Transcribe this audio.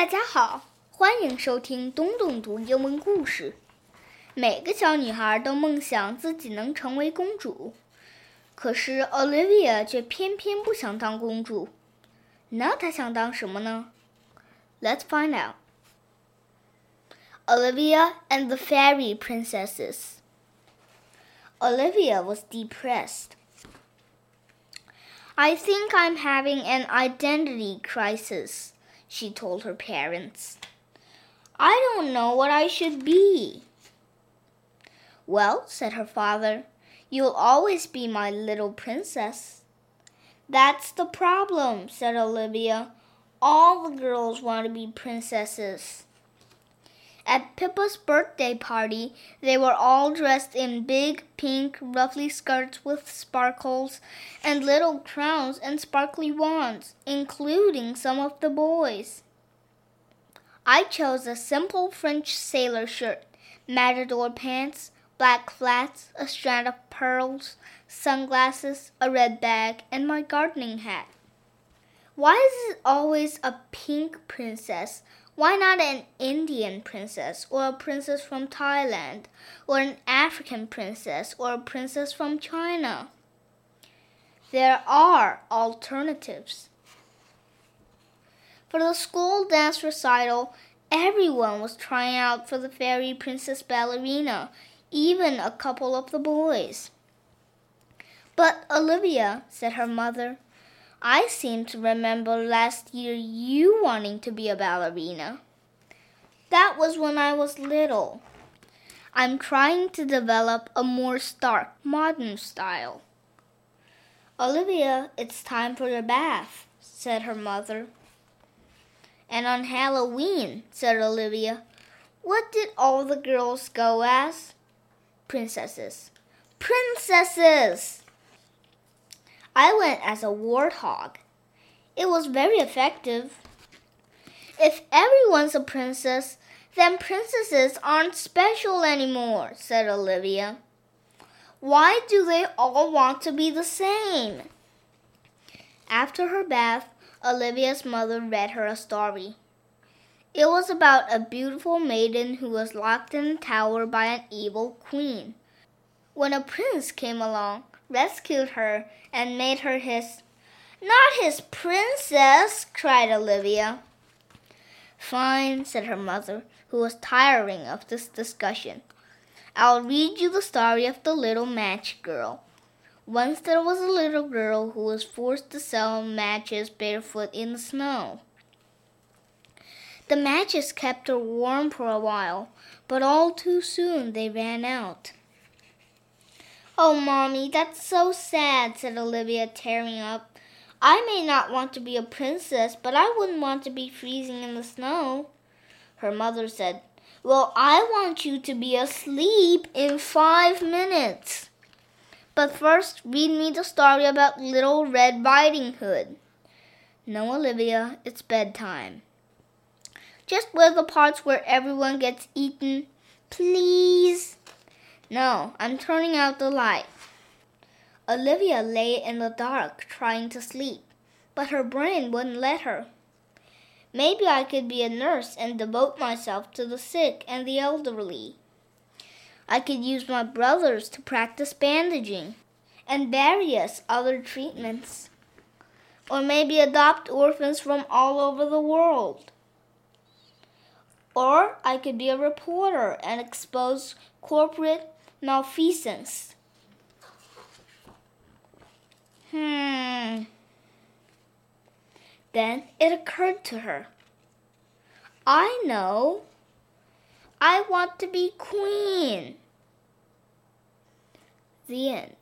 大家好，欢迎收听东东读英文故事。每个小女孩都梦想自己能成为公主，可是 Olivia 却偏偏不想当公主。那她想当什么呢？Let's find out. Olivia and the Fairy Princesses. Olivia was depressed. I think I'm having an identity crisis, she told her parents. I don't know what I should be. Well, said her father, you'll always be my little princess. That's the problem, said Olivia. All the girls want to be princesses. At Pippa's birthday party, they were all dressed in big pink ruffly skirts with sparkles and little crowns and sparkly wands, including some of the boys. I chose a simple French sailor shirt, matador pants, black flats, a strand of pearls, sunglasses, a red bag, and my gardening hat. Why is it always a pink princess? Why not an Indian princess, or a princess from Thailand, or an African princess, or a princess from China? There are alternatives. For the school dance recital, everyone was trying out for the fairy princess ballerina, even a couple of the boys. But Olivia, said her mother, I seem to remember last year you wanting to be a ballerina. That was when I was little. I'm trying to develop a more stark, modern style. Olivia, it's time for your bath, said her mother. And on Halloween, said Olivia, what did all the girls go as? Princesses. Princesses! I went as a warthog. It was very effective. If everyone's a princess, then princesses aren't special anymore, said Olivia. Why do they all want to be the same? After her bath, Olivia's mother read her a story. It was about a beautiful maiden who was locked in a tower by an evil queen. When a prince came along, rescued her, and made her his. Not his princess, cried Olivia. Fine, said her mother, who was tiring of this discussion. I'll read you the story of the little match girl. Once there was a little girl who was forced to sell matches barefoot in the snow. The matches kept her warm for a while, but all too soon they ran out. Oh, Mommy, that's so sad, said Olivia, tearing up. I may not want to be a princess, but I wouldn't want to be freezing in the snow. Her mother said, Well, I want you to be asleep in five minutes. But first, read me the story about Little Red Riding Hood. No, Olivia, it's bedtime. Just where the parts where everyone gets eaten. Please. No, I'm turning out the light. Olivia lay in the dark trying to sleep, but her brain wouldn't let her. Maybe I could be a nurse and devote myself to the sick and the elderly. I could use my brothers to practice bandaging and various other treatments. Or maybe adopt orphans from all over the world. Or I could be a reporter and expose corporate malfeasance. Hmm. Then it occurred to her. I know. I want to be queen. The end.